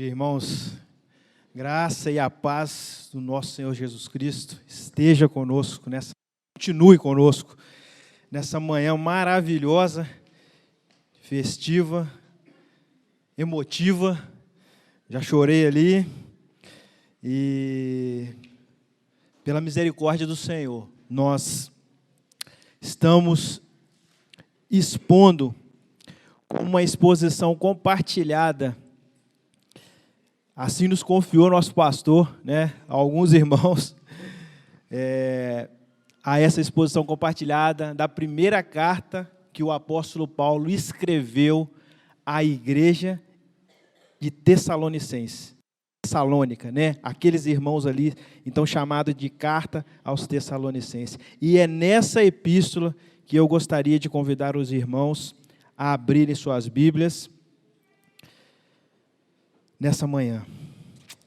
Dia, irmãos. Graça e a paz do nosso Senhor Jesus Cristo esteja conosco nessa continue conosco nessa manhã maravilhosa, festiva, emotiva. Já chorei ali e pela misericórdia do Senhor, nós estamos expondo uma exposição compartilhada Assim nos confiou nosso pastor, né, alguns irmãos, é, a essa exposição compartilhada da primeira carta que o apóstolo Paulo escreveu à igreja de Tessalonicense. Tessalônica, né? Aqueles irmãos ali, então chamado de carta aos Tessalonicenses. E é nessa epístola que eu gostaria de convidar os irmãos a abrirem suas Bíblias nessa manhã.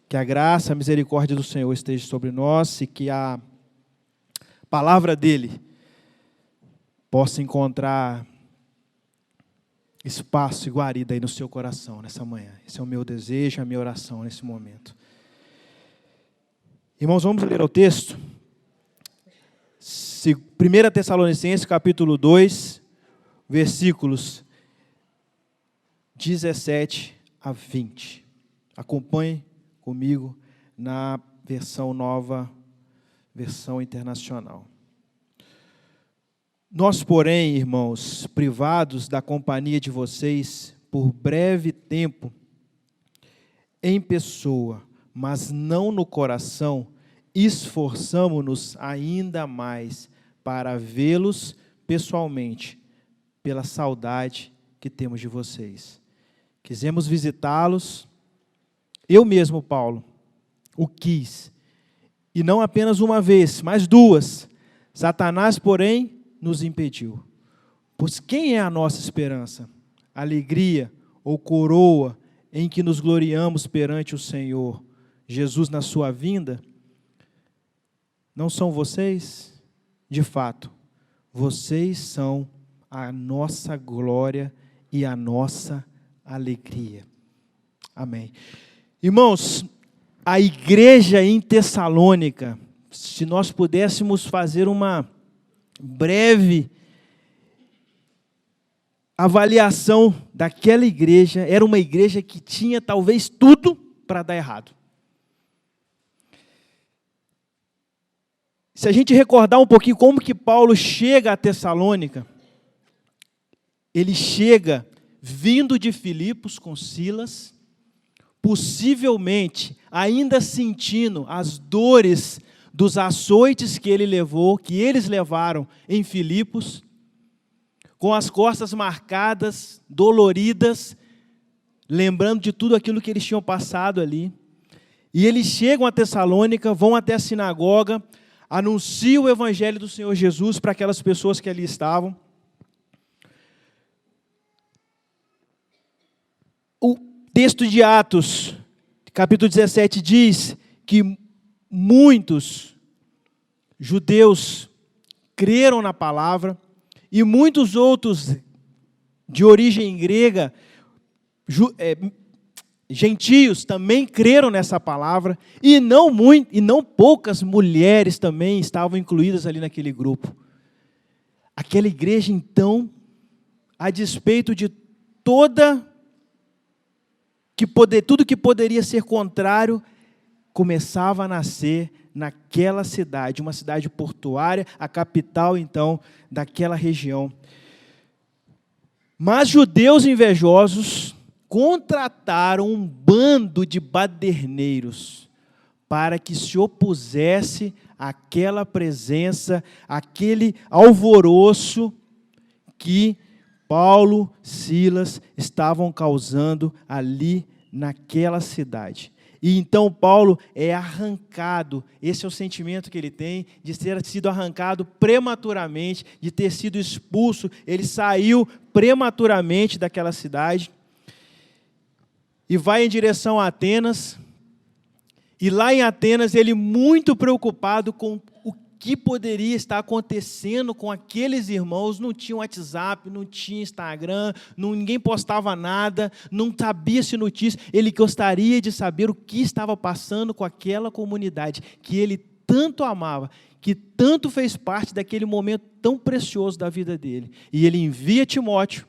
Que a graça, a misericórdia do Senhor esteja sobre nós e que a palavra dele possa encontrar espaço e guarida aí no seu coração nessa manhã. Esse é o meu desejo, a minha oração nesse momento. Irmãos, vamos ler o texto. 1 Tessalonicenses, capítulo 2, versículos 17 a 20. Acompanhe comigo na versão nova, versão internacional. Nós, porém, irmãos, privados da companhia de vocês por breve tempo, em pessoa, mas não no coração, esforçamo-nos ainda mais para vê-los pessoalmente, pela saudade que temos de vocês. Quisemos visitá-los eu mesmo, Paulo, o quis. E não apenas uma vez, mas duas. Satanás, porém, nos impediu. Pois quem é a nossa esperança? Alegria ou coroa em que nos gloriamos perante o Senhor? Jesus na sua vinda? Não são vocês? De fato, vocês são a nossa glória e a nossa alegria. Amém. Irmãos, a igreja em Tessalônica, se nós pudéssemos fazer uma breve avaliação daquela igreja, era uma igreja que tinha talvez tudo para dar errado. Se a gente recordar um pouquinho como que Paulo chega a Tessalônica, ele chega vindo de Filipos com Silas, possivelmente ainda sentindo as dores dos açoites que ele levou, que eles levaram em Filipos, com as costas marcadas, doloridas, lembrando de tudo aquilo que eles tinham passado ali. E eles chegam a Tessalônica, vão até a sinagoga, anunciam o evangelho do Senhor Jesus para aquelas pessoas que ali estavam. O texto de Atos, capítulo 17, diz que muitos judeus creram na palavra e muitos outros de origem grega, é, gentios também creram nessa palavra e não muito, e não poucas mulheres também estavam incluídas ali naquele grupo. Aquela igreja então, a despeito de toda que poder, tudo que poderia ser contrário começava a nascer naquela cidade, uma cidade portuária, a capital então daquela região. Mas judeus invejosos contrataram um bando de baderneiros para que se opusesse àquela presença, àquele alvoroço que Paulo, Silas estavam causando ali naquela cidade. E então Paulo é arrancado, esse é o sentimento que ele tem, de ter sido arrancado prematuramente, de ter sido expulso. Ele saiu prematuramente daquela cidade e vai em direção a Atenas. E lá em Atenas, ele muito preocupado com que poderia estar acontecendo com aqueles irmãos. Não tinha WhatsApp, não tinha Instagram, não, ninguém postava nada, não sabia-se notícia. Ele gostaria de saber o que estava passando com aquela comunidade que ele tanto amava, que tanto fez parte daquele momento tão precioso da vida dele. E ele envia Timóteo,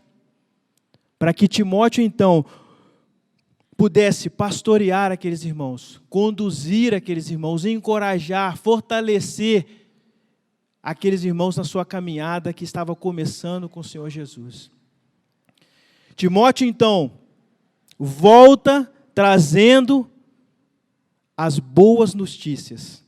para que Timóteo, então, pudesse pastorear aqueles irmãos, conduzir aqueles irmãos, encorajar, fortalecer aqueles irmãos na sua caminhada que estava começando com o Senhor Jesus. Timóteo, então, volta trazendo as boas notícias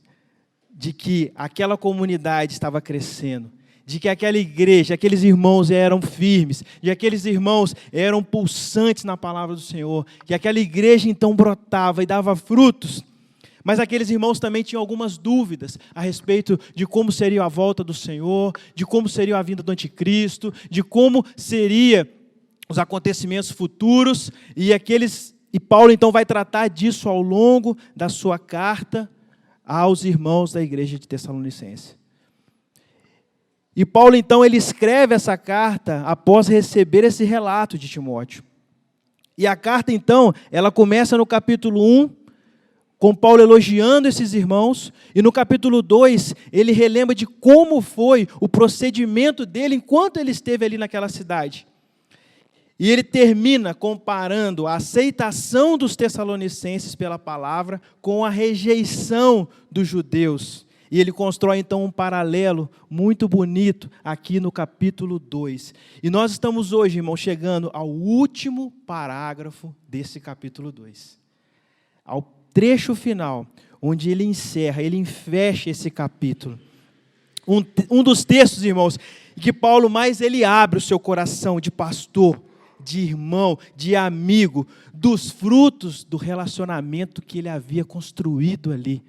de que aquela comunidade estava crescendo, de que aquela igreja, aqueles irmãos eram firmes, de que aqueles irmãos eram pulsantes na palavra do Senhor, que aquela igreja então brotava e dava frutos. Mas aqueles irmãos também tinham algumas dúvidas a respeito de como seria a volta do Senhor, de como seria a vinda do anticristo, de como seria os acontecimentos futuros, e aqueles e Paulo então vai tratar disso ao longo da sua carta aos irmãos da igreja de Tessalonicense. E Paulo então ele escreve essa carta após receber esse relato de Timóteo. E a carta então, ela começa no capítulo 1, com Paulo elogiando esses irmãos, e no capítulo 2, ele relembra de como foi o procedimento dele enquanto ele esteve ali naquela cidade. E ele termina comparando a aceitação dos tessalonicenses pela palavra com a rejeição dos judeus e ele constrói então um paralelo muito bonito aqui no capítulo 2. E nós estamos hoje, irmão, chegando ao último parágrafo desse capítulo 2. Ao trecho final, onde ele encerra, ele fecha esse capítulo. Um, um dos textos, irmãos, que Paulo mais ele abre o seu coração de pastor, de irmão, de amigo, dos frutos do relacionamento que ele havia construído ali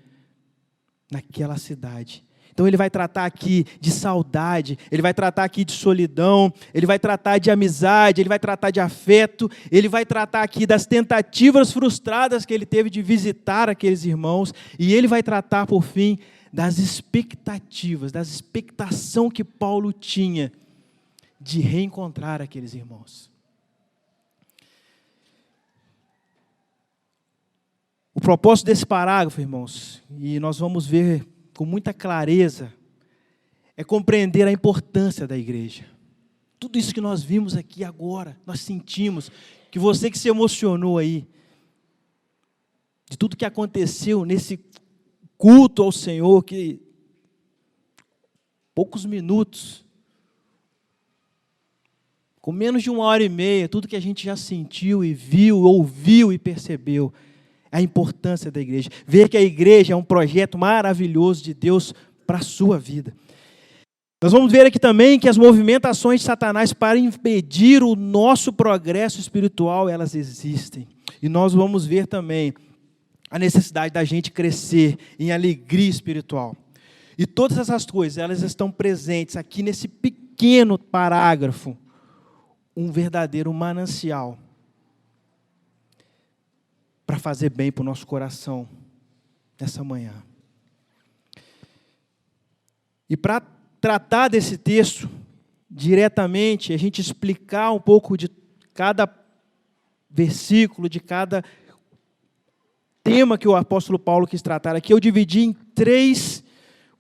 naquela cidade. Então ele vai tratar aqui de saudade, ele vai tratar aqui de solidão, ele vai tratar de amizade, ele vai tratar de afeto, ele vai tratar aqui das tentativas frustradas que ele teve de visitar aqueles irmãos, e ele vai tratar, por fim, das expectativas, das expectação que Paulo tinha de reencontrar aqueles irmãos. O propósito desse parágrafo, irmãos, e nós vamos ver com muita clareza, é compreender a importância da igreja. Tudo isso que nós vimos aqui agora, nós sentimos, que você que se emocionou aí, de tudo que aconteceu nesse culto ao Senhor, que poucos minutos, com menos de uma hora e meia, tudo que a gente já sentiu e viu, ouviu e percebeu, a importância da igreja, ver que a igreja é um projeto maravilhoso de Deus para a sua vida. Nós vamos ver aqui também que as movimentações de Satanás para impedir o nosso progresso espiritual, elas existem. E nós vamos ver também a necessidade da gente crescer em alegria espiritual. E todas essas coisas, elas estão presentes aqui nesse pequeno parágrafo, um verdadeiro manancial para fazer bem para o nosso coração nessa manhã. E para tratar desse texto diretamente, a gente explicar um pouco de cada versículo, de cada tema que o apóstolo Paulo quis tratar aqui, eu dividi em três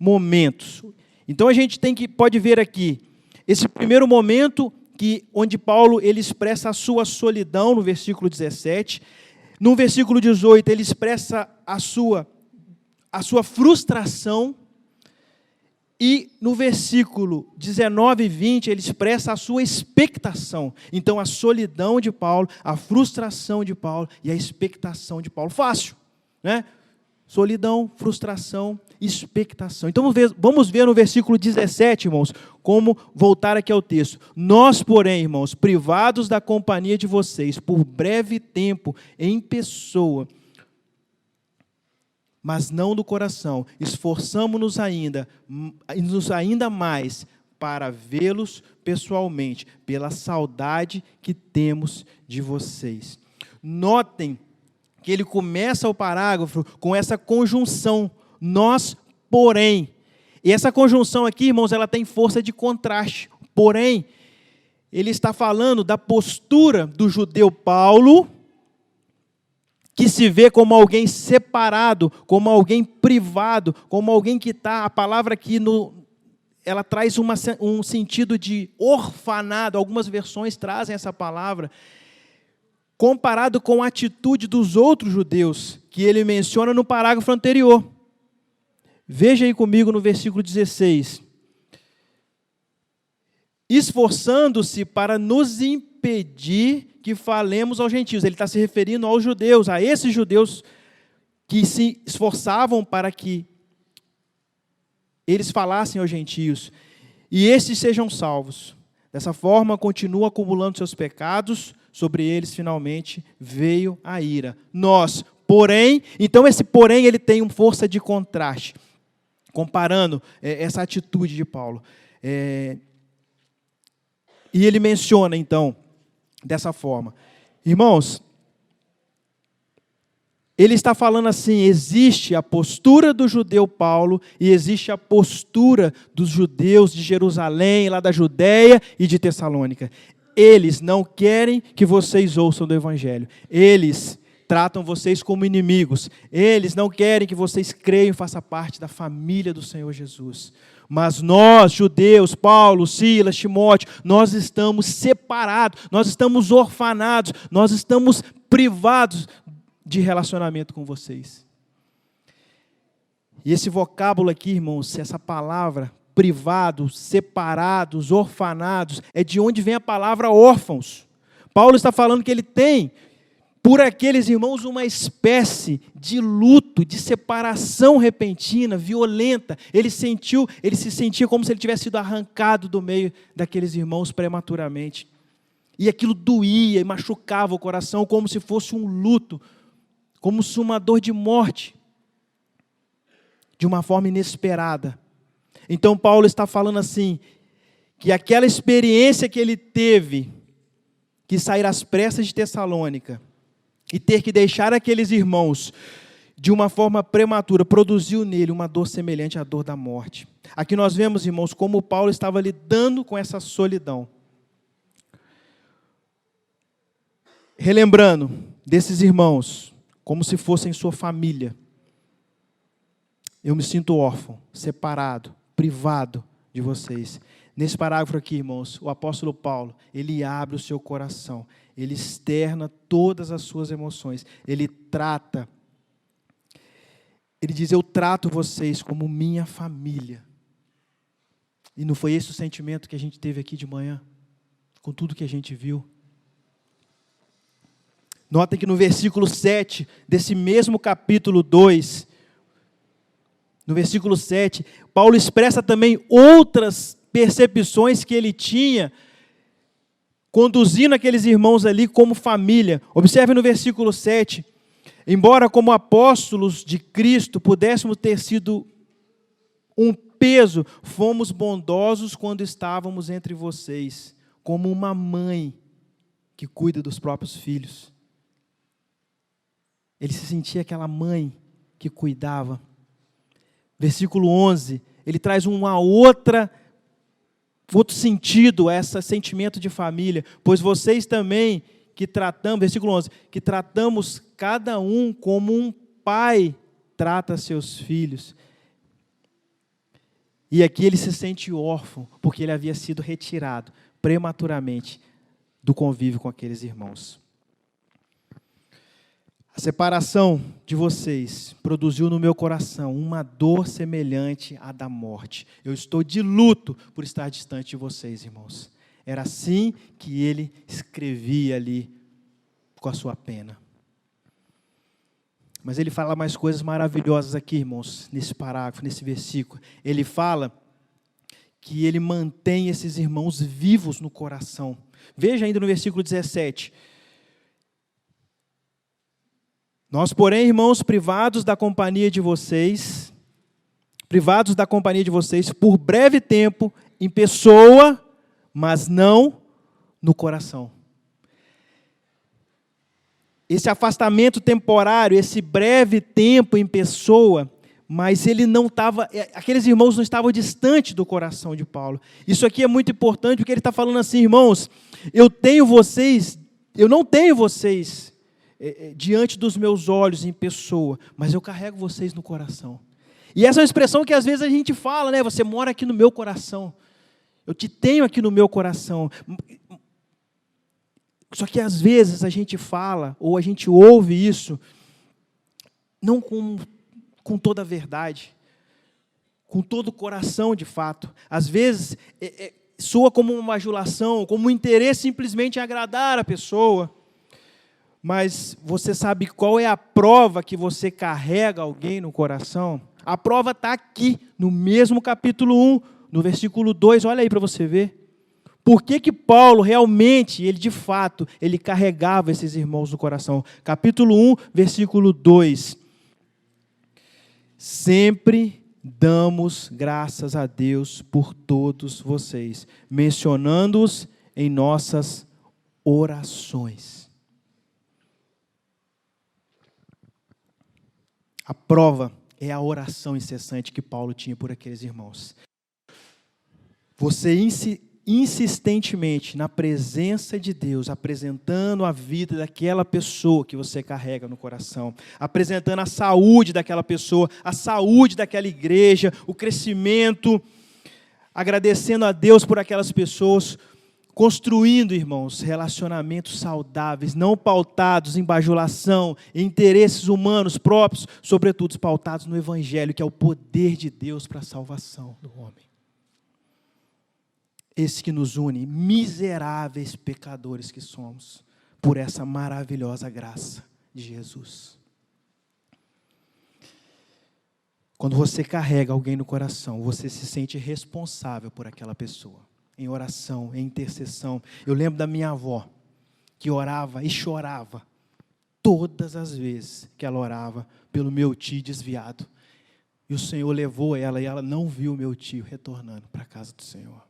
momentos. Então a gente tem que pode ver aqui esse primeiro momento que onde Paulo ele expressa a sua solidão no versículo 17, no versículo 18, ele expressa a sua, a sua frustração. E no versículo 19 e 20, ele expressa a sua expectação. Então, a solidão de Paulo, a frustração de Paulo e a expectação de Paulo. Fácil, né? Solidão, frustração, expectação. Então vamos ver, no versículo 17, irmãos, como voltar aqui ao texto. Nós, porém, irmãos, privados da companhia de vocês por breve tempo, em pessoa, mas não do coração, esforçamos-nos ainda, nos ainda mais para vê-los pessoalmente, pela saudade que temos de vocês. Notem que ele começa o parágrafo com essa conjunção, nós, porém. E essa conjunção aqui, irmãos, ela tem força de contraste. Porém, ele está falando da postura do judeu Paulo, que se vê como alguém separado, como alguém privado, como alguém que está, a palavra aqui no, ela traz uma, um sentido de orfanado, algumas versões trazem essa palavra, comparado com a atitude dos outros judeus, que ele menciona no parágrafo anterior. Veja aí comigo no versículo 16 esforçando-se para nos impedir que falemos aos gentios. Ele está se referindo aos judeus, a esses judeus que se esforçavam para que eles falassem aos gentios e estes sejam salvos. Dessa forma, continua acumulando seus pecados, sobre eles finalmente veio a ira. Nós, porém, então esse porém ele tem uma força de contraste, comparando é, essa atitude de Paulo. É, e ele menciona então dessa forma. Irmãos, ele está falando assim: existe a postura do judeu Paulo e existe a postura dos judeus de Jerusalém, lá da Judéia e de Tessalônica. Eles não querem que vocês ouçam do Evangelho. Eles tratam vocês como inimigos. Eles não querem que vocês creiam e façam parte da família do Senhor Jesus. Mas nós, judeus, Paulo, Silas, Timóteo, nós estamos separados, nós estamos orfanados, nós estamos privados de relacionamento com vocês. E esse vocábulo aqui, irmãos, essa palavra, privados, separados, orfanados, é de onde vem a palavra órfãos. Paulo está falando que ele tem por aqueles irmãos uma espécie de luto, de separação repentina, violenta. Ele sentiu, ele se sentia como se ele tivesse sido arrancado do meio daqueles irmãos prematuramente. E aquilo doía e machucava o coração como se fosse um luto, como se uma dor de morte, de uma forma inesperada. Então Paulo está falando assim, que aquela experiência que ele teve, que sair às pressas de Tessalônica, e ter que deixar aqueles irmãos de uma forma prematura, produziu nele uma dor semelhante à dor da morte. Aqui nós vemos, irmãos, como Paulo estava lidando com essa solidão. Relembrando desses irmãos, como se fossem sua família. Eu me sinto órfão, separado, privado de vocês. Nesse parágrafo aqui, irmãos, o apóstolo Paulo, ele abre o seu coração, ele externa todas as suas emoções, ele trata, ele diz: Eu trato vocês como minha família. E não foi esse o sentimento que a gente teve aqui de manhã, com tudo que a gente viu? Notem que no versículo 7 desse mesmo capítulo 2, no versículo 7, Paulo expressa também outras percepções que ele tinha, conduzindo aqueles irmãos ali como família. Observe no versículo 7. Embora, como apóstolos de Cristo, pudéssemos ter sido um peso, fomos bondosos quando estávamos entre vocês, como uma mãe que cuida dos próprios filhos. Ele se sentia aquela mãe que cuidava. Versículo 11, ele traz uma outra outro sentido a esse sentimento de família, pois vocês também que tratamos, versículo 11, que tratamos cada um como um pai trata seus filhos. E aqui ele se sente órfão, porque ele havia sido retirado prematuramente do convívio com aqueles irmãos. A separação de vocês produziu no meu coração uma dor semelhante à da morte. Eu estou de luto por estar distante de vocês, irmãos. Era assim que ele escrevia ali com a sua pena. Mas ele fala mais coisas maravilhosas aqui, irmãos, nesse parágrafo, nesse versículo. Ele fala que ele mantém esses irmãos vivos no coração. Veja ainda no versículo 17. Nós, porém, irmãos, privados da companhia de vocês, privados da companhia de vocês por breve tempo, em pessoa, mas não no coração. Esse afastamento temporário, esse breve tempo em pessoa, mas ele não estava, é, aqueles irmãos não estavam distante do coração de Paulo. Isso aqui é muito importante porque ele está falando assim, irmãos, eu tenho vocês, eu não tenho vocês é, é, diante dos meus olhos em pessoa, mas eu carrego vocês no coração. E essa é uma expressão que às vezes a gente fala, né? Você mora aqui no meu coração. Eu te tenho aqui no meu coração. Só que às vezes a gente fala, ou a gente ouve isso, não com com toda a verdade, com todo o coração de fato. Às vezes, é, é, soa como uma bajulação, como um interesse simplesmente em agradar a pessoa. Mas você sabe qual é a prova que você carrega alguém no coração? A prova está aqui, no mesmo capítulo 1, no versículo 2, olha aí para você ver. Por que, que Paulo realmente, ele de fato, ele carregava esses irmãos no coração? Capítulo 1, versículo 2. Sempre damos graças a Deus por todos vocês, mencionando-os em nossas orações. A prova é a oração incessante que Paulo tinha por aqueles irmãos. Você insistentemente na presença de Deus, apresentando a vida daquela pessoa que você carrega no coração, apresentando a saúde daquela pessoa, a saúde daquela igreja, o crescimento, agradecendo a Deus por aquelas pessoas, construindo, irmãos, relacionamentos saudáveis, não pautados em bajulação, em interesses humanos próprios, sobretudo pautados no Evangelho, que é o poder de Deus para a salvação do homem esse que nos une, miseráveis pecadores que somos, por essa maravilhosa graça de Jesus. Quando você carrega alguém no coração, você se sente responsável por aquela pessoa, em oração, em intercessão. Eu lembro da minha avó, que orava e chorava todas as vezes que ela orava pelo meu tio desviado. E o Senhor levou ela e ela não viu meu tio retornando para a casa do Senhor.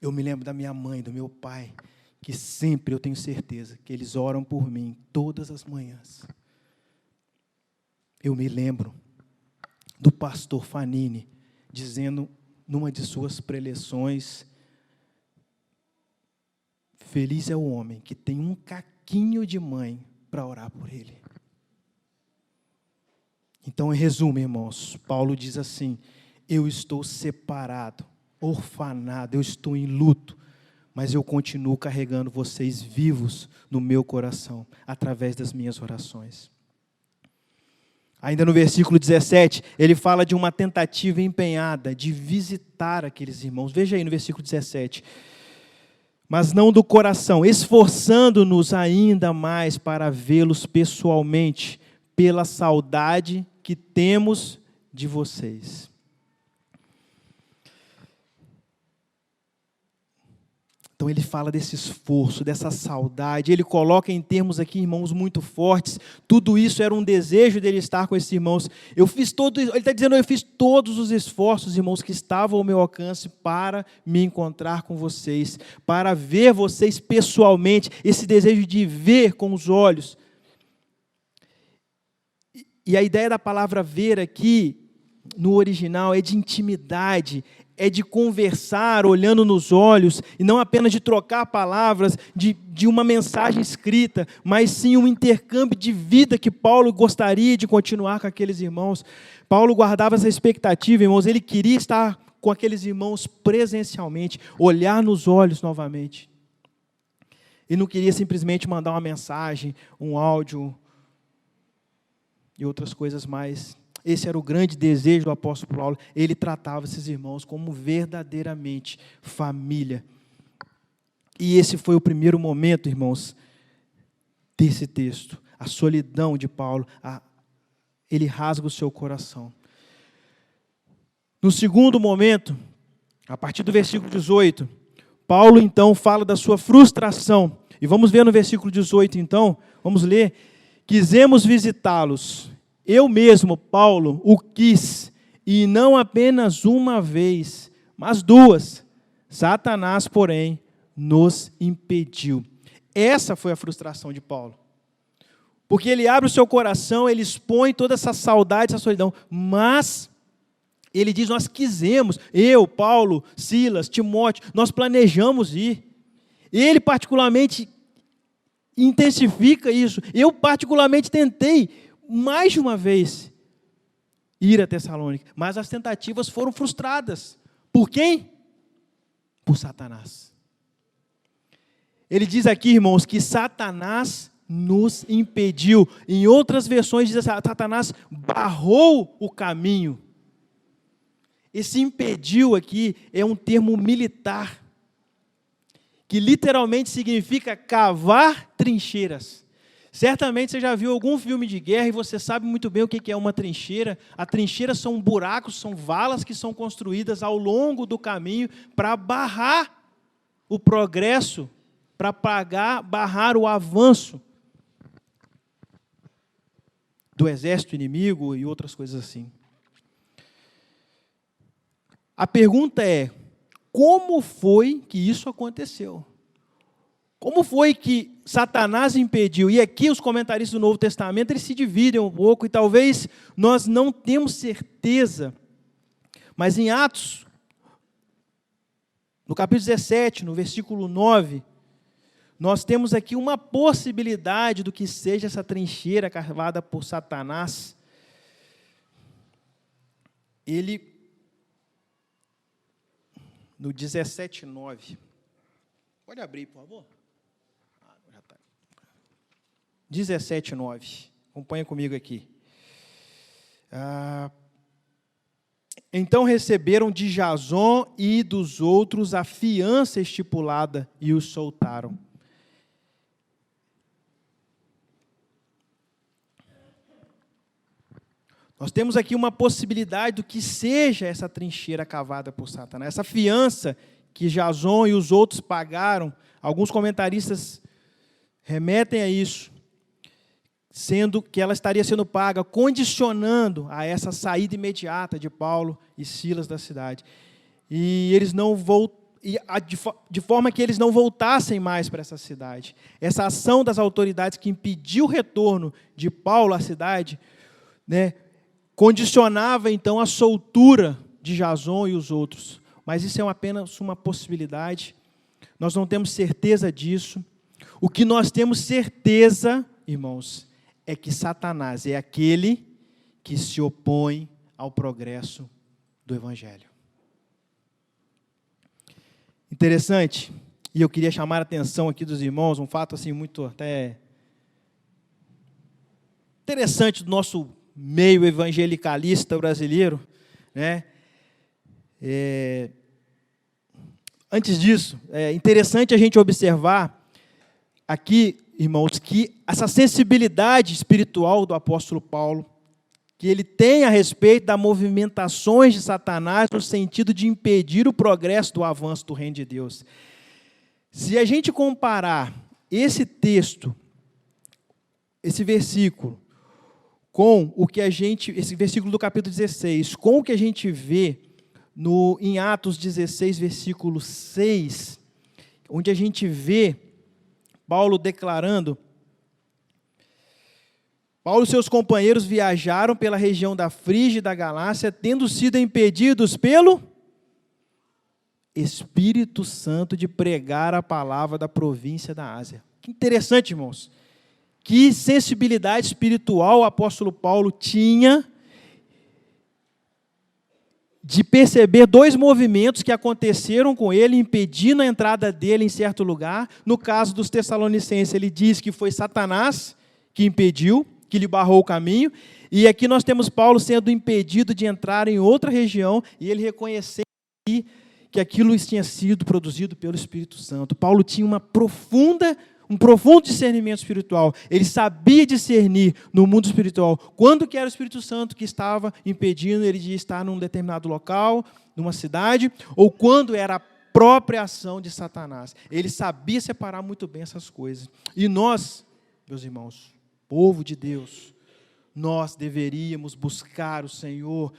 Eu me lembro da minha mãe, do meu pai, que sempre eu tenho certeza que eles oram por mim todas as manhãs. Eu me lembro do pastor Fanini dizendo numa de suas preleções: Feliz é o homem que tem um caquinho de mãe para orar por ele. Então, em resumo, irmãos, Paulo diz assim: Eu estou separado orfanado, eu estou em luto, mas eu continuo carregando vocês vivos no meu coração, através das minhas orações. Ainda no versículo 17, ele fala de uma tentativa empenhada de visitar aqueles irmãos. Veja aí no versículo 17. Mas não do coração, esforçando-nos ainda mais para vê-los pessoalmente, pela saudade que temos de vocês. Então ele fala desse esforço, dessa saudade. Ele coloca em termos aqui, irmãos, muito fortes. Tudo isso era um desejo dele estar com esses irmãos. Eu fiz todo, ele está dizendo, eu fiz todos os esforços, irmãos, que estavam ao meu alcance para me encontrar com vocês, para ver vocês pessoalmente. Esse desejo de ver com os olhos. E a ideia da palavra ver aqui no original é de intimidade, é de conversar olhando nos olhos, e não apenas de trocar palavras, de, de uma mensagem escrita, mas sim um intercâmbio de vida que Paulo gostaria de continuar com aqueles irmãos. Paulo guardava essa expectativa, irmãos, ele queria estar com aqueles irmãos presencialmente, olhar nos olhos novamente. E não queria simplesmente mandar uma mensagem, um áudio e outras coisas mais esse era o grande desejo do apóstolo Paulo. Ele tratava esses irmãos como verdadeiramente família. E esse foi o primeiro momento, irmãos, desse texto. A solidão de Paulo, a, ele rasga o seu coração. No segundo momento, a partir do versículo 18, Paulo então fala da sua frustração. E vamos ver no versículo 18 então, vamos ler. Quisemos visitá-los eu mesmo, Paulo, o quis, e não apenas uma vez, mas duas. Satanás, porém, nos impediu. Essa foi a frustração de Paulo. Porque ele abre o seu coração, ele expõe toda essa saudade, essa solidão, mas ele diz: Nós quisemos, eu, Paulo, Silas, Timóteo, nós planejamos ir. Ele, particularmente, intensifica isso. Eu, particularmente, tentei mais de uma vez ir a Tessalônica, mas as tentativas foram frustradas. Por quem? Por Satanás. Ele diz aqui, irmãos, que Satanás nos impediu. Em outras versões diz assim, Satanás barrou o caminho. Esse impediu aqui é um termo militar que literalmente significa cavar trincheiras. Certamente você já viu algum filme de guerra e você sabe muito bem o que é uma trincheira. A trincheira são buracos, são valas que são construídas ao longo do caminho para barrar o progresso, para pagar, barrar o avanço do exército inimigo e outras coisas assim. A pergunta é: como foi que isso aconteceu? Como foi que Satanás impediu? E aqui os comentaristas do Novo Testamento eles se dividem um pouco e talvez nós não temos certeza. Mas em Atos, no capítulo 17, no versículo 9, nós temos aqui uma possibilidade do que seja essa trincheira cavada por Satanás. Ele no 17, 9. Pode abrir, por favor. Ah, já tá. 17, 9. Acompanha comigo aqui. Ah, então receberam de Jason e dos outros a fiança estipulada e os soltaram. Nós temos aqui uma possibilidade do que seja essa trincheira cavada por Satanás, essa fiança que Jason e os outros pagaram. Alguns comentaristas remetem a isso, sendo que ela estaria sendo paga, condicionando a essa saída imediata de Paulo e Silas da cidade. E eles não voltaram de forma que eles não voltassem mais para essa cidade. Essa ação das autoridades que impediu o retorno de Paulo à cidade, né, condicionava então a soltura de Jason e os outros. Mas isso é apenas uma possibilidade. Nós não temos certeza disso. O que nós temos certeza, irmãos, é que Satanás é aquele que se opõe ao progresso do Evangelho. Interessante, e eu queria chamar a atenção aqui dos irmãos, um fato assim muito até interessante do nosso meio evangelicalista brasileiro, né? É, antes disso, é interessante a gente observar aqui, irmãos, que essa sensibilidade espiritual do apóstolo Paulo, que ele tem a respeito das movimentações de Satanás no sentido de impedir o progresso do avanço do reino de Deus. Se a gente comparar esse texto, esse versículo, com o que a gente, esse versículo do capítulo 16, com o que a gente vê no, em Atos 16, versículo 6, onde a gente vê Paulo declarando: Paulo e seus companheiros viajaram pela região da Frígia e da Galácia, tendo sido impedidos pelo Espírito Santo de pregar a palavra da província da Ásia. Que interessante, irmãos. Que sensibilidade espiritual o apóstolo Paulo tinha de perceber dois movimentos que aconteceram com ele, impedindo a entrada dele em certo lugar. No caso dos Tessalonicenses, ele diz que foi Satanás que impediu, que lhe barrou o caminho. E aqui nós temos Paulo sendo impedido de entrar em outra região e ele reconhecendo que aquilo tinha sido produzido pelo Espírito Santo. Paulo tinha uma profunda um profundo discernimento espiritual. Ele sabia discernir no mundo espiritual quando que era o Espírito Santo que estava impedindo ele de estar num determinado local, numa cidade, ou quando era a própria ação de Satanás. Ele sabia separar muito bem essas coisas. E nós, meus irmãos, povo de Deus, nós deveríamos buscar o Senhor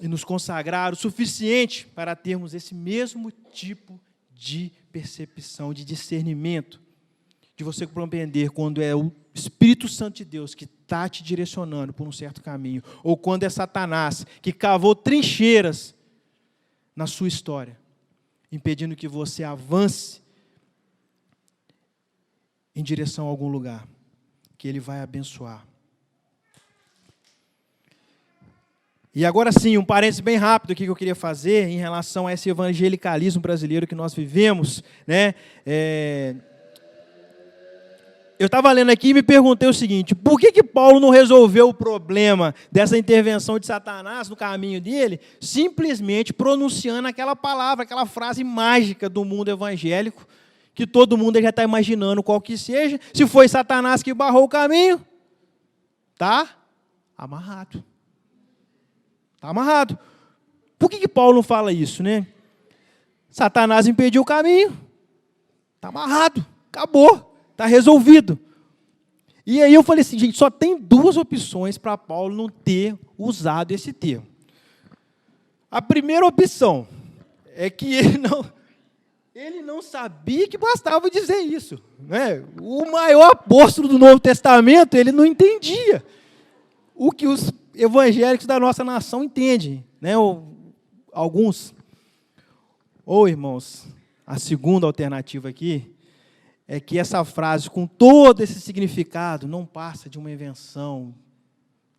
e nos consagrar o suficiente para termos esse mesmo tipo de percepção, de discernimento de você compreender quando é o Espírito Santo de Deus que está te direcionando por um certo caminho, ou quando é Satanás que cavou trincheiras na sua história, impedindo que você avance em direção a algum lugar que ele vai abençoar. E agora sim, um parênteses bem rápido aqui que eu queria fazer em relação a esse evangelicalismo brasileiro que nós vivemos. Né? É... Eu estava lendo aqui e me perguntei o seguinte: por que, que Paulo não resolveu o problema dessa intervenção de Satanás no caminho dele, simplesmente pronunciando aquela palavra, aquela frase mágica do mundo evangélico, que todo mundo já está imaginando qual que seja. Se foi Satanás que barrou o caminho, tá amarrado. Está amarrado. Por que, que Paulo não fala isso, né? Satanás impediu o caminho. Está amarrado. Acabou. Está resolvido. E aí eu falei assim, gente, só tem duas opções para Paulo não ter usado esse termo. A primeira opção é que ele não, ele não sabia que bastava dizer isso. Né? O maior apóstolo do Novo Testamento, ele não entendia o que os evangélicos da nossa nação entendem, né? Ou, alguns. Ou, irmãos, a segunda alternativa aqui é que essa frase, com todo esse significado, não passa de uma invenção,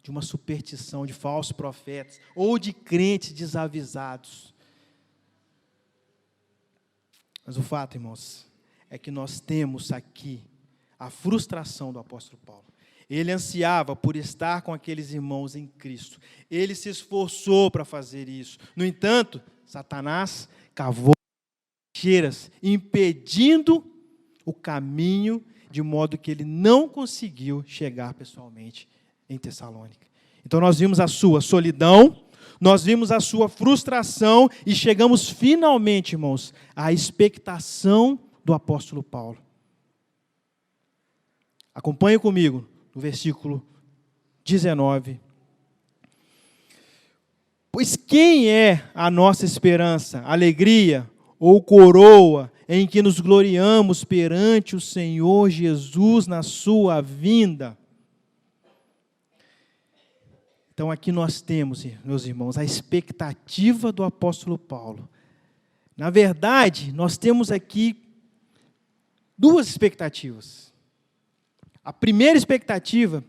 de uma superstição de falsos profetas ou de crentes desavisados. Mas o fato, irmãos, é que nós temos aqui a frustração do apóstolo Paulo. Ele ansiava por estar com aqueles irmãos em Cristo. Ele se esforçou para fazer isso. No entanto, Satanás cavou cheiras, impedindo o caminho, de modo que ele não conseguiu chegar pessoalmente em Tessalônica. Então nós vimos a sua solidão, nós vimos a sua frustração e chegamos finalmente, irmãos, à expectação do apóstolo Paulo. Acompanhe comigo no versículo 19. Pois quem é a nossa esperança, alegria ou coroa em que nos gloriamos perante o Senhor Jesus na sua vinda? Então aqui nós temos, meus irmãos, a expectativa do apóstolo Paulo. Na verdade, nós temos aqui duas expectativas. A primeira expectativa,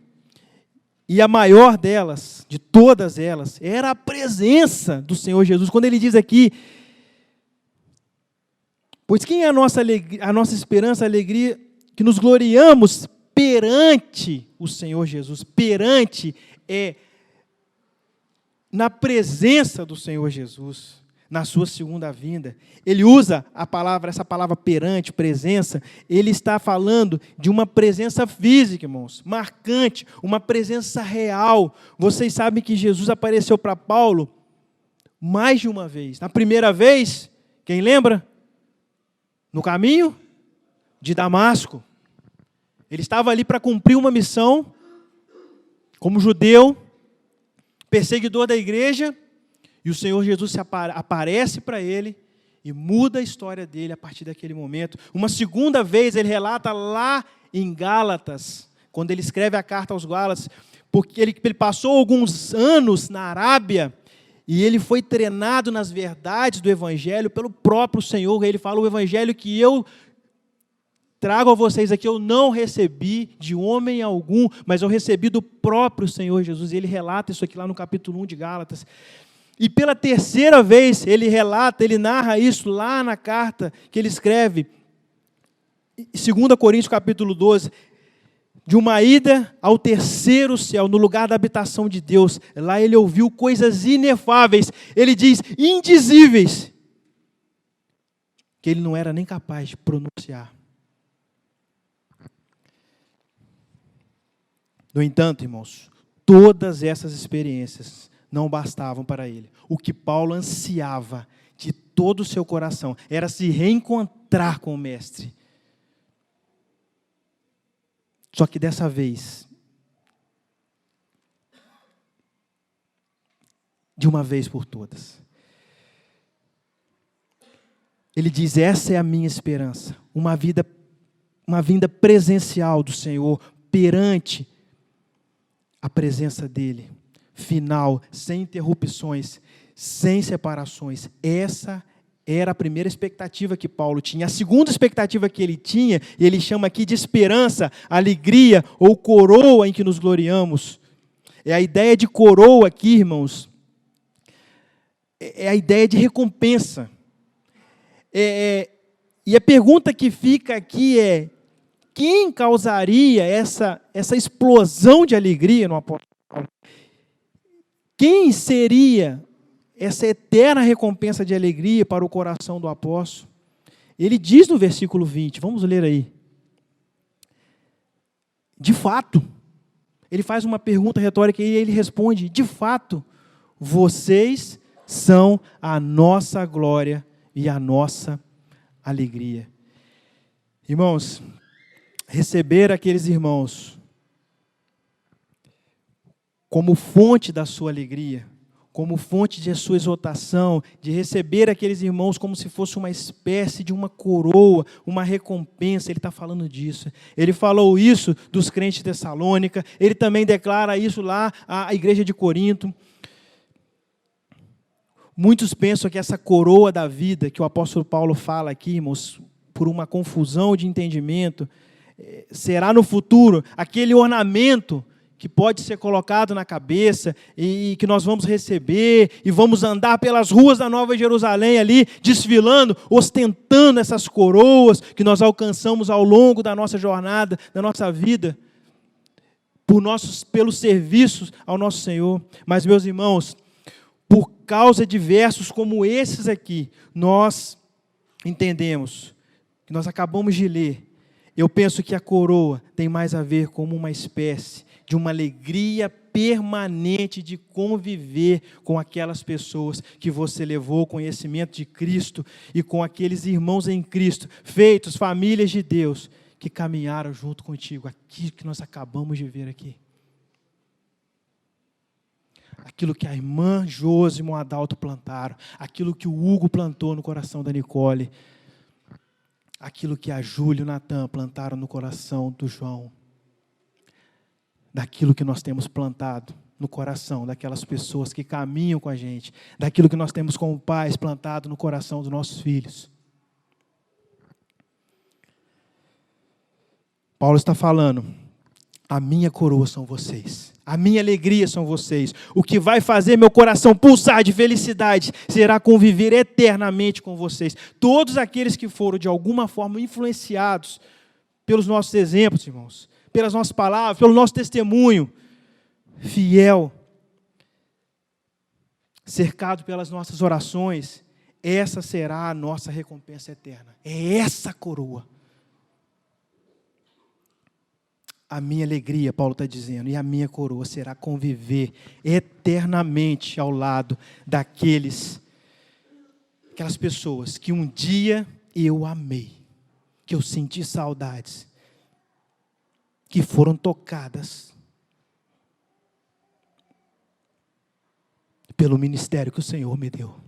e a maior delas, de todas elas, era a presença do Senhor Jesus. Quando ele diz aqui, pois quem é a nossa, alegria, a nossa esperança, a alegria, que nos gloriamos perante o Senhor Jesus, perante é na presença do Senhor Jesus na sua segunda vinda. Ele usa a palavra, essa palavra perante, presença, ele está falando de uma presença física, irmãos, marcante, uma presença real. Vocês sabem que Jesus apareceu para Paulo mais de uma vez. Na primeira vez, quem lembra? No caminho de Damasco. Ele estava ali para cumprir uma missão, como judeu, perseguidor da igreja, e o Senhor Jesus aparece para ele e muda a história dele a partir daquele momento. Uma segunda vez ele relata lá em Gálatas, quando ele escreve a carta aos Gálatas, porque ele, ele passou alguns anos na Arábia e ele foi treinado nas verdades do Evangelho pelo próprio Senhor. Ele fala: o Evangelho que eu trago a vocês aqui, eu não recebi de homem algum, mas eu recebi do próprio Senhor Jesus. E ele relata isso aqui lá no capítulo 1 de Gálatas. E pela terceira vez ele relata, ele narra isso lá na carta que ele escreve, 2 Coríntios capítulo 12, de uma ida ao terceiro céu, no lugar da habitação de Deus. Lá ele ouviu coisas inefáveis, ele diz indizíveis, que ele não era nem capaz de pronunciar. No entanto, irmãos, todas essas experiências não bastavam para ele. O que Paulo ansiava de todo o seu coração era se reencontrar com o Mestre. Só que dessa vez, de uma vez por todas. Ele diz: Essa é a minha esperança, uma vida uma vinda presencial do Senhor perante a presença dele, final, sem interrupções, sem separações. Essa era a primeira expectativa que Paulo tinha. A segunda expectativa que ele tinha, e ele chama aqui de esperança, alegria ou coroa em que nos gloriamos. É a ideia de coroa aqui, irmãos, é a ideia de recompensa. É, é, e a pergunta que fica aqui é: quem causaria essa, essa explosão de alegria no apóstolo Paulo? Quem seria essa eterna recompensa de alegria para o coração do apóstolo? Ele diz no versículo 20, vamos ler aí. De fato, ele faz uma pergunta retórica e ele responde: de fato, vocês são a nossa glória e a nossa alegria. Irmãos, receber aqueles irmãos como fonte da sua alegria, como fonte de sua exaltação, de receber aqueles irmãos como se fosse uma espécie de uma coroa, uma recompensa. Ele está falando disso. Ele falou isso dos crentes de Tessalônica, ele também declara isso lá à igreja de Corinto. Muitos pensam que essa coroa da vida que o apóstolo Paulo fala aqui, irmãos, por uma confusão de entendimento, eh, será no futuro aquele ornamento que pode ser colocado na cabeça e que nós vamos receber e vamos andar pelas ruas da Nova Jerusalém ali, desfilando, ostentando essas coroas que nós alcançamos ao longo da nossa jornada, da nossa vida, por nossos, pelos serviços ao nosso Senhor. Mas, meus irmãos, por causa de versos como esses aqui, nós entendemos, que nós acabamos de ler, eu penso que a coroa tem mais a ver com uma espécie de uma alegria permanente de conviver com aquelas pessoas que você levou ao conhecimento de Cristo e com aqueles irmãos em Cristo, feitos famílias de Deus, que caminharam junto contigo, aqui que nós acabamos de ver aqui. Aquilo que a irmã Josi o Adalto plantaram, aquilo que o Hugo plantou no coração da Nicole, aquilo que a Júlia e o Natan plantaram no coração do João, daquilo que nós temos plantado no coração daquelas pessoas que caminham com a gente, daquilo que nós temos como pais plantado no coração dos nossos filhos. Paulo está falando, a minha coroa são vocês. A minha alegria são vocês. O que vai fazer meu coração pulsar de felicidade será conviver eternamente com vocês. Todos aqueles que foram de alguma forma influenciados pelos nossos exemplos, irmãos, pelas nossas palavras, pelo nosso testemunho fiel, cercado pelas nossas orações, essa será a nossa recompensa eterna. É essa coroa. a minha alegria, Paulo está dizendo, e a minha coroa será conviver eternamente ao lado daqueles, aquelas pessoas que um dia eu amei, que eu senti saudades, que foram tocadas pelo ministério que o Senhor me deu.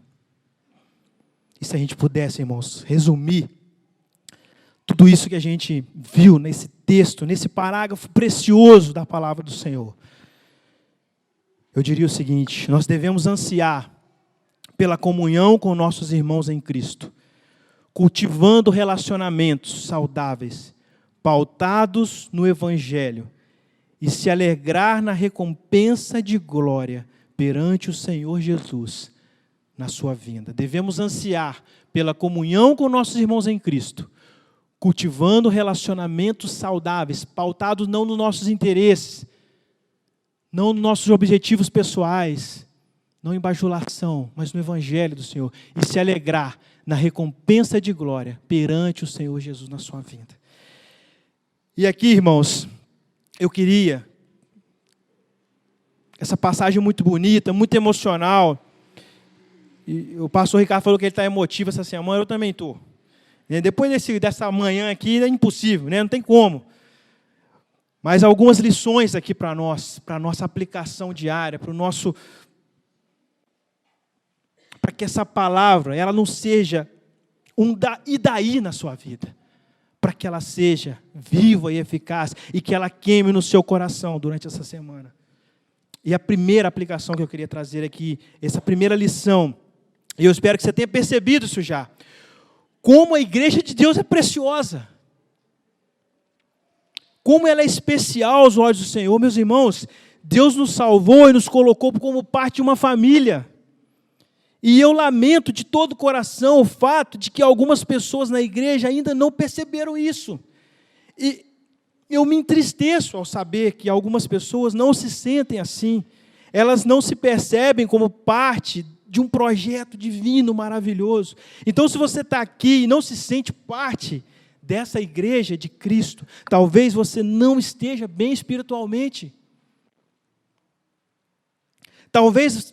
E se a gente pudesse, irmãos, resumir tudo isso que a gente viu nesse texto, nesse parágrafo precioso da palavra do Senhor. Eu diria o seguinte: nós devemos ansiar pela comunhão com nossos irmãos em Cristo, cultivando relacionamentos saudáveis, pautados no Evangelho, e se alegrar na recompensa de glória perante o Senhor Jesus na sua vinda. Devemos ansiar pela comunhão com nossos irmãos em Cristo, cultivando relacionamentos saudáveis, pautados não nos nossos interesses, não nos nossos objetivos pessoais, não em bajulação, mas no Evangelho do Senhor, e se alegrar na recompensa de glória perante o Senhor Jesus na sua vida. E aqui, irmãos, eu queria, essa passagem muito bonita, muito emocional, e o pastor Ricardo falou que ele está emotivo essa semana, eu também estou. Né? Depois desse, dessa manhã aqui é impossível, né? não tem como. Mas algumas lições aqui para nós, para a nossa aplicação diária, para o nosso. Para que essa palavra ela não seja um da, e daí na sua vida. Para que ela seja viva e eficaz e que ela queime no seu coração durante essa semana. E a primeira aplicação que eu queria trazer aqui, essa primeira lição, e eu espero que você tenha percebido isso já. Como a igreja de Deus é preciosa. Como ela é especial aos olhos do Senhor, meus irmãos. Deus nos salvou e nos colocou como parte de uma família. E eu lamento de todo o coração o fato de que algumas pessoas na igreja ainda não perceberam isso. E eu me entristeço ao saber que algumas pessoas não se sentem assim. Elas não se percebem como parte de um projeto divino maravilhoso. Então, se você está aqui e não se sente parte dessa igreja de Cristo, talvez você não esteja bem espiritualmente. Talvez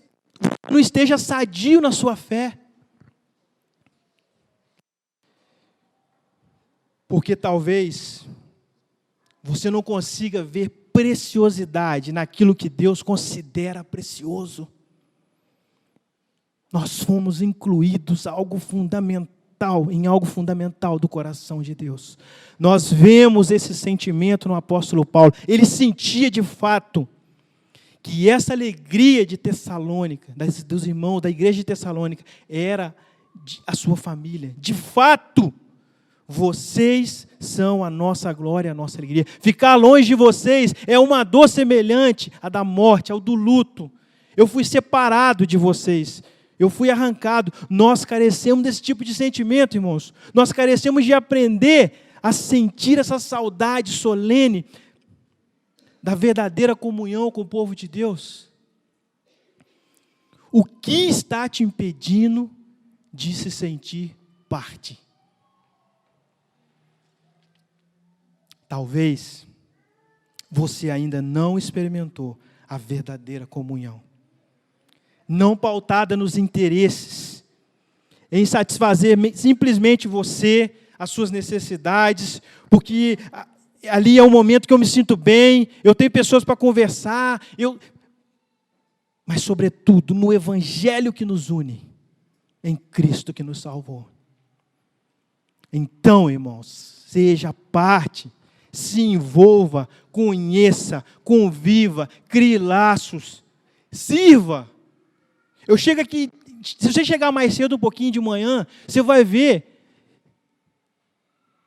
não esteja sadio na sua fé. Porque talvez você não consiga ver preciosidade naquilo que Deus considera precioso nós fomos incluídos algo fundamental, em algo fundamental do coração de Deus. Nós vemos esse sentimento no apóstolo Paulo. Ele sentia de fato que essa alegria de Tessalônica, dos irmãos da igreja de Tessalônica, era a sua família. De fato, vocês são a nossa glória, a nossa alegria. Ficar longe de vocês é uma dor semelhante à da morte, ao do luto. Eu fui separado de vocês eu fui arrancado. Nós carecemos desse tipo de sentimento, irmãos. Nós carecemos de aprender a sentir essa saudade solene da verdadeira comunhão com o povo de Deus. O que está te impedindo de se sentir parte? Talvez você ainda não experimentou a verdadeira comunhão não pautada nos interesses, em satisfazer simplesmente você, as suas necessidades, porque ali é o momento que eu me sinto bem, eu tenho pessoas para conversar, eu mas sobretudo no evangelho que nos une, em Cristo que nos salvou. Então, irmãos, seja parte, se envolva, conheça, conviva, crie laços, sirva eu chego aqui, se você chegar mais cedo um pouquinho de manhã, você vai ver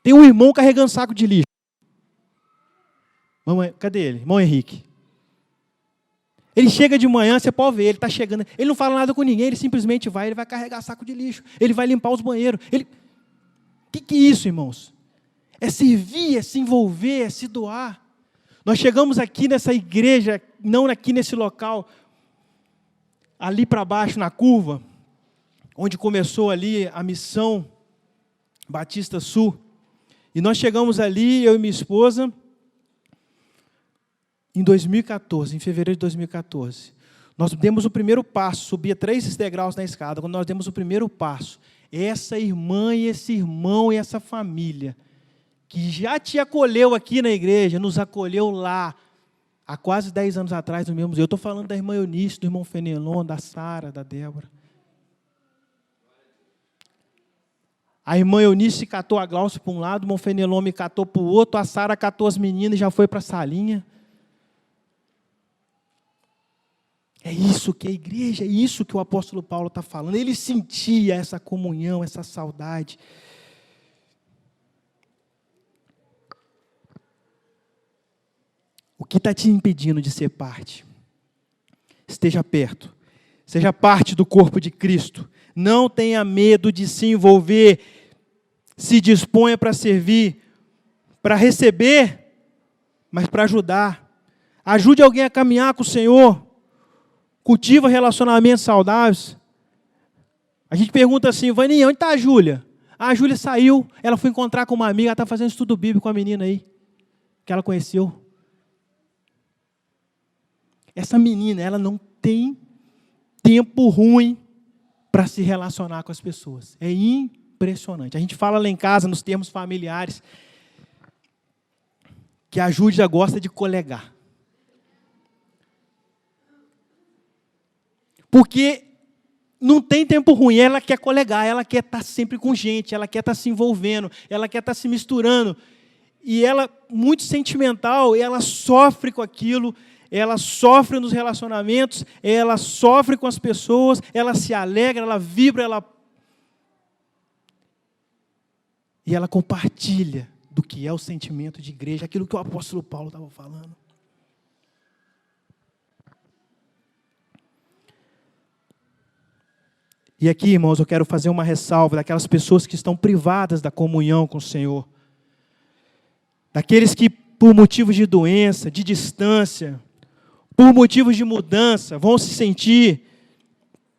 tem um irmão carregando saco de lixo. Mamãe, cadê ele? Irmão Henrique. Ele chega de manhã, você pode ver, ele está chegando. Ele não fala nada com ninguém, ele simplesmente vai, ele vai carregar saco de lixo, ele vai limpar os banheiros. Ele... O que, que é isso, irmãos? É servir, é se envolver, é se doar. Nós chegamos aqui nessa igreja, não aqui nesse local, ali para baixo na curva, onde começou ali a missão Batista Sul. E nós chegamos ali, eu e minha esposa, em 2014, em fevereiro de 2014. Nós demos o primeiro passo, subia três degraus na escada. Quando nós demos o primeiro passo, essa irmã e esse irmão e essa família, que já te acolheu aqui na igreja, nos acolheu lá, há quase 10 anos atrás no mesmo Eu estou falando da irmã Eunice, do irmão Fenelon, da Sara, da Débora. A irmã Eunice catou a Glaucia para um lado, o irmão Fenelon me catou para o outro, a Sara catou as meninas e já foi para a salinha. É isso que a igreja, é isso que o apóstolo Paulo está falando. Ele sentia essa comunhão, essa saudade. O que está te impedindo de ser parte? Esteja perto. Seja parte do corpo de Cristo. Não tenha medo de se envolver. Se disponha para servir, para receber, mas para ajudar. Ajude alguém a caminhar com o Senhor. Cultiva relacionamentos saudáveis. A gente pergunta assim, Vaninha, onde está a Júlia? Ah, a Júlia saiu, ela foi encontrar com uma amiga, ela está fazendo estudo bíblico com a menina aí, que ela conheceu. Essa menina, ela não tem tempo ruim para se relacionar com as pessoas. É impressionante. A gente fala lá em casa, nos termos familiares, que a Júlia gosta de colegar. Porque não tem tempo ruim, ela quer colegar, ela quer estar sempre com gente, ela quer estar se envolvendo, ela quer estar se misturando. E ela, muito sentimental, ela sofre com aquilo, ela sofre nos relacionamentos, ela sofre com as pessoas, ela se alegra, ela vibra, ela. E ela compartilha do que é o sentimento de igreja, aquilo que o apóstolo Paulo estava falando. E aqui, irmãos, eu quero fazer uma ressalva daquelas pessoas que estão privadas da comunhão com o Senhor. Daqueles que, por motivos de doença, de distância, por motivos de mudança, vão se sentir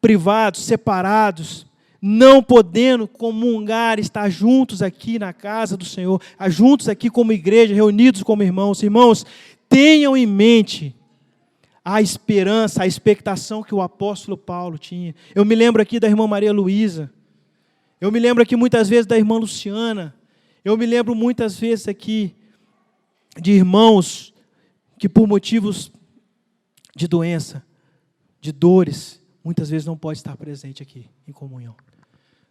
privados, separados, não podendo comungar, estar juntos aqui na casa do Senhor, juntos aqui como igreja, reunidos como irmãos. Irmãos, tenham em mente a esperança, a expectação que o apóstolo Paulo tinha. Eu me lembro aqui da irmã Maria Luísa. Eu me lembro aqui muitas vezes da irmã Luciana. Eu me lembro muitas vezes aqui de irmãos que por motivos de doença, de dores, muitas vezes não pode estar presente aqui em comunhão.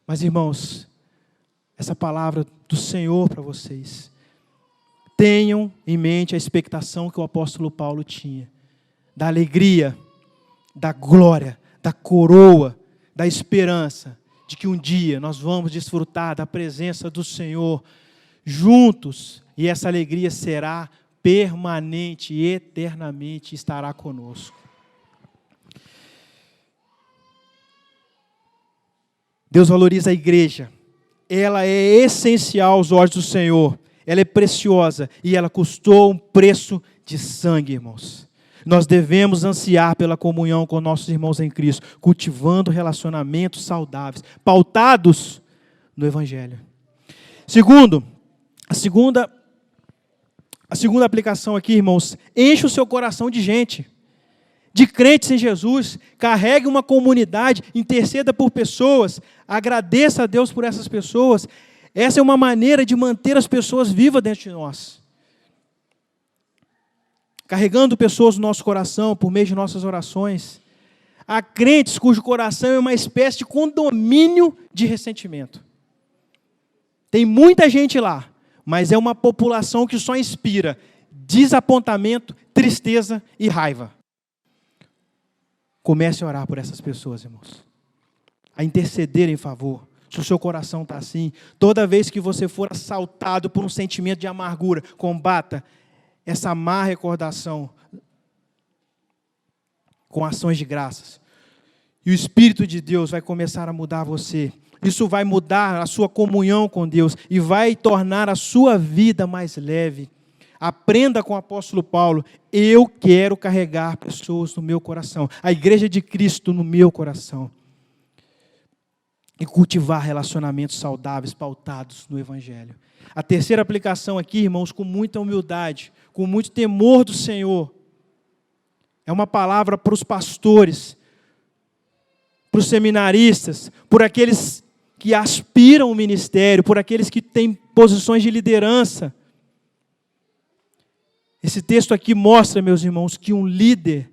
Mas irmãos, essa palavra do Senhor para vocês. Tenham em mente a expectação que o apóstolo Paulo tinha da alegria, da glória, da coroa, da esperança de que um dia nós vamos desfrutar da presença do Senhor juntos e essa alegria será permanente e eternamente estará conosco. Deus valoriza a igreja. Ela é essencial aos olhos do Senhor. Ela é preciosa e ela custou um preço de sangue, irmãos. Nós devemos ansiar pela comunhão com nossos irmãos em Cristo, cultivando relacionamentos saudáveis, pautados no Evangelho. Segundo, a segunda, a segunda aplicação aqui, irmãos, enche o seu coração de gente, de crentes em Jesus, carregue uma comunidade, interceda por pessoas, agradeça a Deus por essas pessoas. Essa é uma maneira de manter as pessoas vivas dentro de nós carregando pessoas no nosso coração por meio de nossas orações. Há crentes cujo coração é uma espécie de condomínio de ressentimento. Tem muita gente lá, mas é uma população que só inspira desapontamento, tristeza e raiva. Comece a orar por essas pessoas, irmãos. A interceder em favor. Se o seu coração está assim, toda vez que você for assaltado por um sentimento de amargura, combata essa má recordação com ações de graças. E o Espírito de Deus vai começar a mudar você. Isso vai mudar a sua comunhão com Deus e vai tornar a sua vida mais leve. Aprenda com o apóstolo Paulo. Eu quero carregar pessoas no meu coração, a igreja de Cristo no meu coração. E cultivar relacionamentos saudáveis, pautados no Evangelho. A terceira aplicação aqui, irmãos, com muita humildade com muito temor do Senhor. É uma palavra para os pastores, para os seminaristas, por aqueles que aspiram o ministério, por aqueles que têm posições de liderança. Esse texto aqui mostra, meus irmãos, que um líder,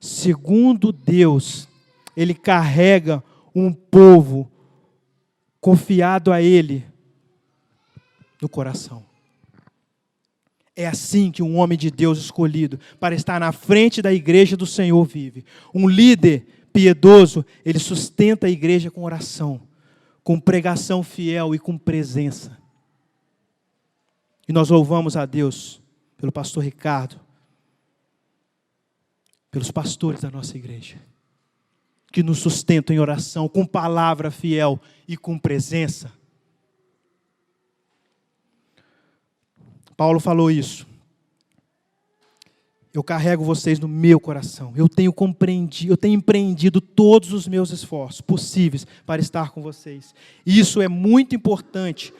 segundo Deus, ele carrega um povo confiado a ele no coração. É assim que um homem de Deus escolhido para estar na frente da igreja do Senhor vive. Um líder piedoso, ele sustenta a igreja com oração, com pregação fiel e com presença. E nós louvamos a Deus pelo pastor Ricardo, pelos pastores da nossa igreja, que nos sustentam em oração, com palavra fiel e com presença. Paulo falou isso. Eu carrego vocês no meu coração. Eu tenho compreendido, eu tenho empreendido todos os meus esforços possíveis para estar com vocês. Isso é muito importante,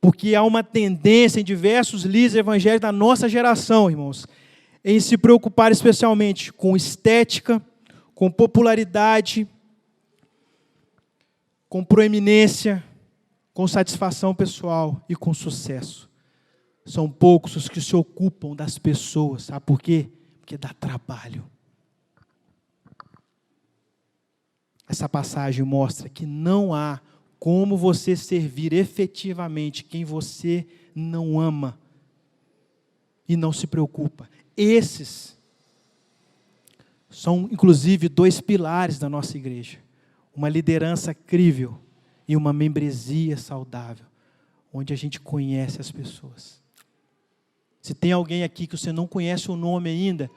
porque há uma tendência em diversos líderes evangélicos da nossa geração, irmãos, em se preocupar especialmente com estética, com popularidade, com proeminência, com satisfação pessoal e com sucesso. São poucos os que se ocupam das pessoas. Sabe por quê? Porque dá trabalho. essa passagem mostra que não há como você servir efetivamente quem você não ama e não se preocupa. Esses são, inclusive, dois pilares da nossa igreja: uma liderança crível e uma membresia saudável, onde a gente conhece as pessoas. Se tem alguém aqui que você não conhece o nome ainda,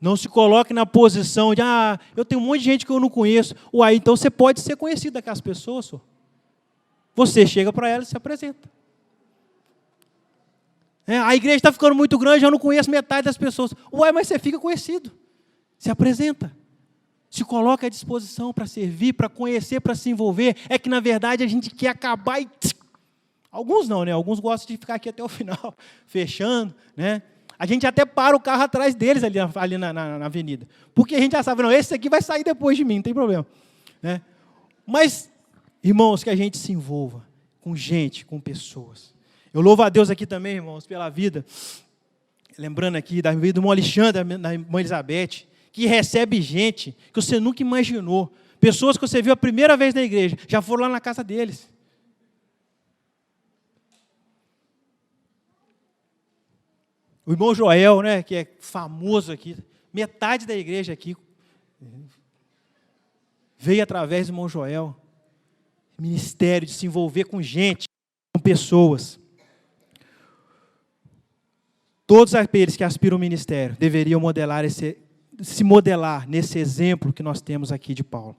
não se coloque na posição de, ah, eu tenho um monte de gente que eu não conheço. Uai, então você pode ser conhecido daquelas pessoas, senhor. Você chega para ela e se apresenta. É, a igreja está ficando muito grande, eu não conheço metade das pessoas. Uai, mas você fica conhecido. Se apresenta. Se coloca à disposição para servir, para conhecer, para se envolver. É que, na verdade, a gente quer acabar e. Alguns não, né? Alguns gostam de ficar aqui até o final, fechando, né? A gente até para o carro atrás deles ali, ali na, na, na, avenida. Porque a gente já sabe, não, esse aqui vai sair depois de mim, não tem problema. Né? Mas, irmãos, que a gente se envolva com gente, com pessoas. Eu louvo a Deus aqui também, irmãos, pela vida. Lembrando aqui da vida do irmão Alexandre, da irmã Elizabeth, que recebe gente que você nunca imaginou. Pessoas que você viu a primeira vez na igreja, já foram lá na casa deles. O irmão Joel, né, que é famoso aqui, metade da igreja aqui veio através do irmão Joel. Ministério de se envolver com gente, com pessoas. Todos aqueles que aspiram ao ministério deveriam modelar esse, se modelar nesse exemplo que nós temos aqui de Paulo.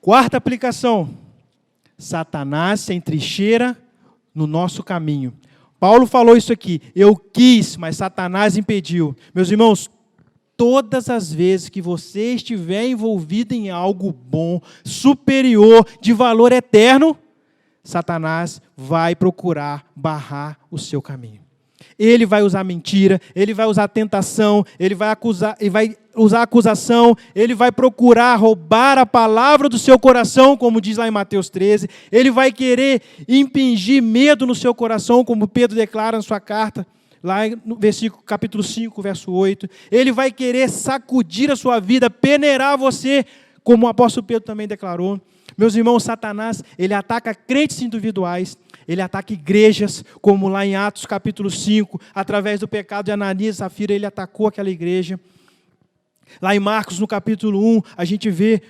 Quarta aplicação: Satanás se entrincheira no nosso caminho. Paulo falou isso aqui. Eu quis, mas Satanás impediu. Meus irmãos, todas as vezes que você estiver envolvido em algo bom, superior, de valor eterno, Satanás vai procurar barrar o seu caminho. Ele vai usar mentira, ele vai usar tentação, ele vai acusar, ele vai usar acusação, ele vai procurar roubar a palavra do seu coração, como diz lá em Mateus 13, ele vai querer impingir medo no seu coração, como Pedro declara na sua carta, lá no versículo capítulo 5, verso 8. Ele vai querer sacudir a sua vida, peneirar você, como o apóstolo Pedro também declarou. Meus irmãos, Satanás, ele ataca crentes individuais, ele ataca igrejas, como lá em Atos capítulo 5, através do pecado de Ananias e Safira, ele atacou aquela igreja. Lá em Marcos, no capítulo 1, a gente vê,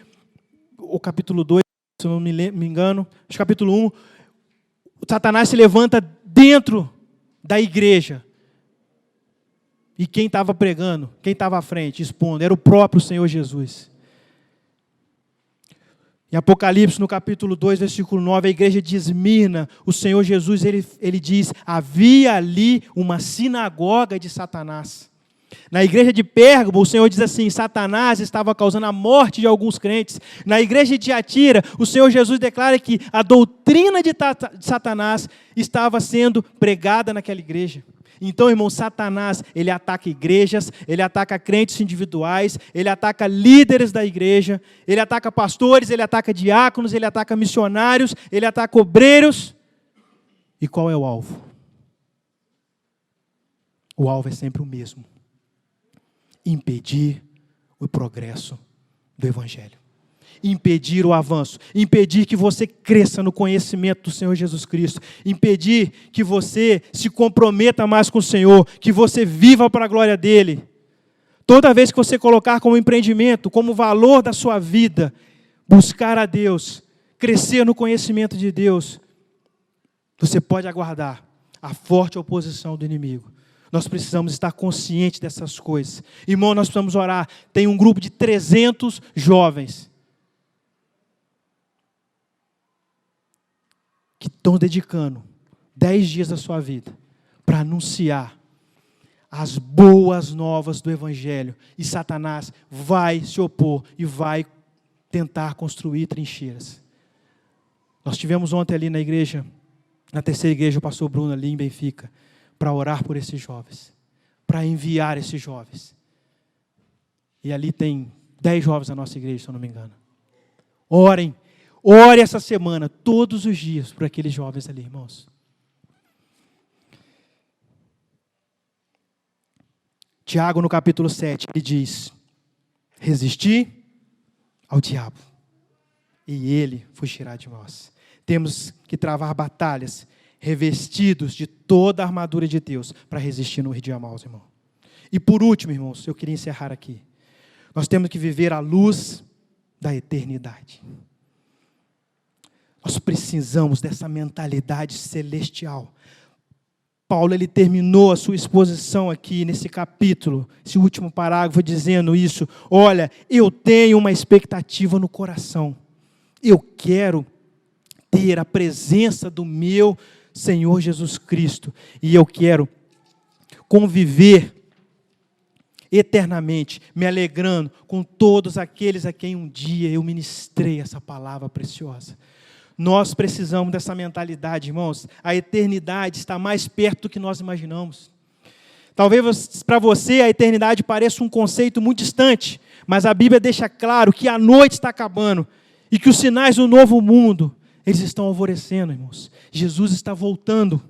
o capítulo 2, se eu não me engano, no capítulo 1, Satanás se levanta dentro da igreja. E quem estava pregando, quem estava à frente, expondo, era o próprio Senhor Jesus. Em Apocalipse, no capítulo 2, versículo 9, a igreja de Esmirna, o Senhor Jesus, ele, ele diz, havia ali uma sinagoga de Satanás. Na igreja de Pérgamo, o Senhor diz assim: Satanás estava causando a morte de alguns crentes. Na igreja de Tiatira, o Senhor Jesus declara que a doutrina de Satanás estava sendo pregada naquela igreja. Então, irmão, Satanás, ele ataca igrejas, ele ataca crentes individuais, ele ataca líderes da igreja, ele ataca pastores, ele ataca diáconos, ele ataca missionários, ele ataca obreiros. E qual é o alvo? O alvo é sempre o mesmo: impedir o progresso do evangelho impedir o avanço, impedir que você cresça no conhecimento do Senhor Jesus Cristo, impedir que você se comprometa mais com o Senhor, que você viva para a glória dele. Toda vez que você colocar como empreendimento, como valor da sua vida, buscar a Deus, crescer no conhecimento de Deus, você pode aguardar a forte oposição do inimigo. Nós precisamos estar conscientes dessas coisas. Irmão, nós precisamos orar. Tem um grupo de 300 jovens que estão dedicando dez dias da sua vida para anunciar as boas novas do Evangelho. E Satanás vai se opor e vai tentar construir trincheiras. Nós tivemos ontem ali na igreja, na terceira igreja, o pastor Bruno ali em Benfica, para orar por esses jovens, para enviar esses jovens. E ali tem dez jovens na nossa igreja, se eu não me engano. Orem Ore essa semana, todos os dias, por aqueles jovens ali, irmãos. Tiago, no capítulo 7, ele diz: Resisti ao diabo, e ele fugirá de nós. Temos que travar batalhas revestidos de toda a armadura de Deus para resistir no dia maus, irmão. E por último, irmãos, eu queria encerrar aqui. Nós temos que viver à luz da eternidade. Nós precisamos dessa mentalidade celestial. Paulo ele terminou a sua exposição aqui nesse capítulo, esse último parágrafo dizendo isso. Olha, eu tenho uma expectativa no coração. Eu quero ter a presença do meu Senhor Jesus Cristo e eu quero conviver eternamente, me alegrando com todos aqueles a quem um dia eu ministrei essa palavra preciosa. Nós precisamos dessa mentalidade, irmãos. A eternidade está mais perto do que nós imaginamos. Talvez para você a eternidade pareça um conceito muito distante, mas a Bíblia deixa claro que a noite está acabando e que os sinais do novo mundo, eles estão alvorecendo, irmãos. Jesus está voltando.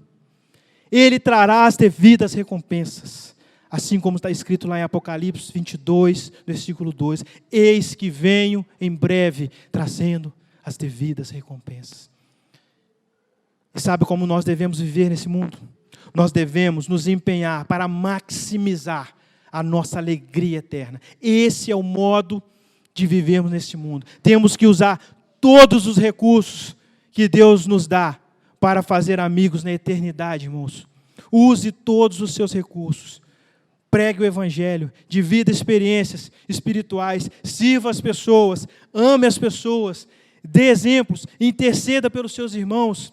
Ele trará as devidas recompensas. Assim como está escrito lá em Apocalipse 22, versículo 2: Eis que venho em breve, trazendo as devidas recompensas. E sabe como nós devemos viver nesse mundo? Nós devemos nos empenhar para maximizar a nossa alegria eterna. Esse é o modo de vivermos neste mundo. Temos que usar todos os recursos que Deus nos dá para fazer amigos na eternidade, irmãos. Use todos os seus recursos. Pregue o Evangelho, divida experiências espirituais, sirva as pessoas, ame as pessoas, dê exemplos, interceda pelos seus irmãos.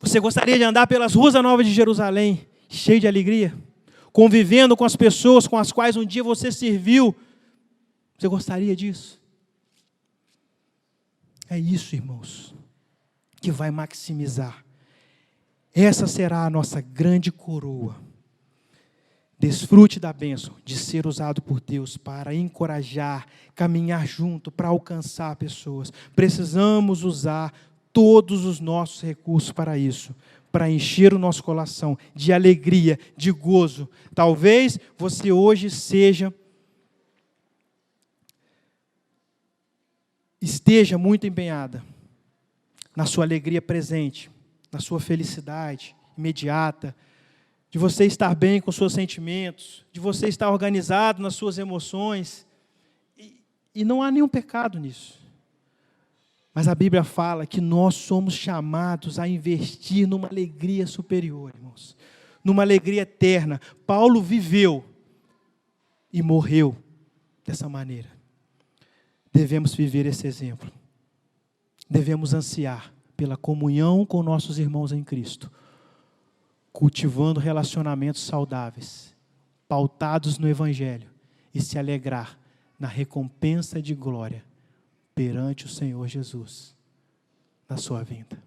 Você gostaria de andar pelas ruas da Nova de Jerusalém, cheio de alegria, convivendo com as pessoas com as quais um dia você serviu? Você gostaria disso? É isso, irmãos, que vai maximizar. Essa será a nossa grande coroa Desfrute da bênção de ser usado por Deus para encorajar, caminhar junto, para alcançar pessoas. Precisamos usar todos os nossos recursos para isso, para encher o nosso coração de alegria, de gozo. Talvez você hoje seja esteja muito empenhada na sua alegria presente, na sua felicidade imediata, de você estar bem com seus sentimentos, de você estar organizado nas suas emoções. E, e não há nenhum pecado nisso. Mas a Bíblia fala que nós somos chamados a investir numa alegria superior, irmãos, numa alegria eterna. Paulo viveu e morreu dessa maneira. Devemos viver esse exemplo. Devemos ansiar pela comunhão com nossos irmãos em Cristo cultivando relacionamentos saudáveis, pautados no Evangelho, e se alegrar na recompensa de glória perante o Senhor Jesus na sua vinda.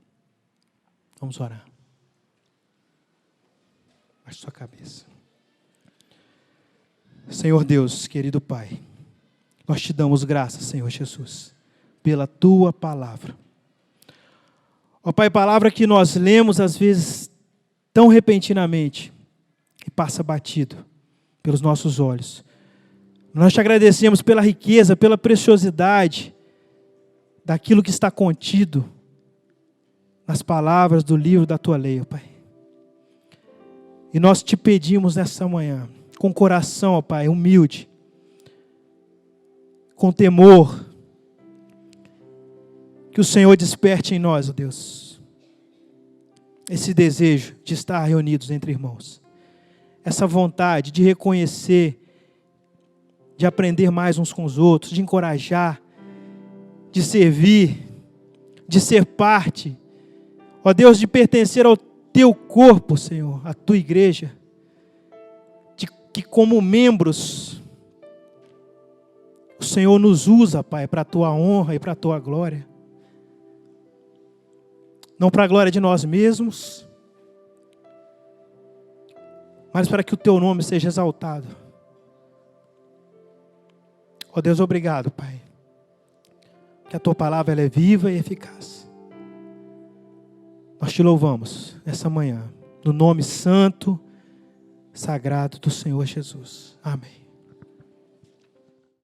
Vamos orar. Baixe sua cabeça. Senhor Deus, querido Pai, nós te damos graças, Senhor Jesus, pela tua palavra. Ó Pai, palavra que nós lemos às vezes tão repentinamente e passa batido pelos nossos olhos. Nós te agradecemos pela riqueza, pela preciosidade daquilo que está contido nas palavras do livro da tua lei, Pai. E nós te pedimos nessa manhã, com coração, ó Pai, humilde, com temor, que o Senhor desperte em nós, ó Deus esse desejo de estar reunidos entre irmãos, essa vontade de reconhecer, de aprender mais uns com os outros, de encorajar, de servir, de ser parte, ó Deus, de pertencer ao teu corpo, Senhor, à tua igreja, de que como membros o Senhor nos usa, Pai, para a tua honra e para a tua glória não para a glória de nós mesmos, mas para que o teu nome seja exaltado. Ó oh Deus, obrigado, Pai. Que a tua palavra é viva e eficaz. Nós te louvamos essa manhã, no nome santo, sagrado do Senhor Jesus. Amém.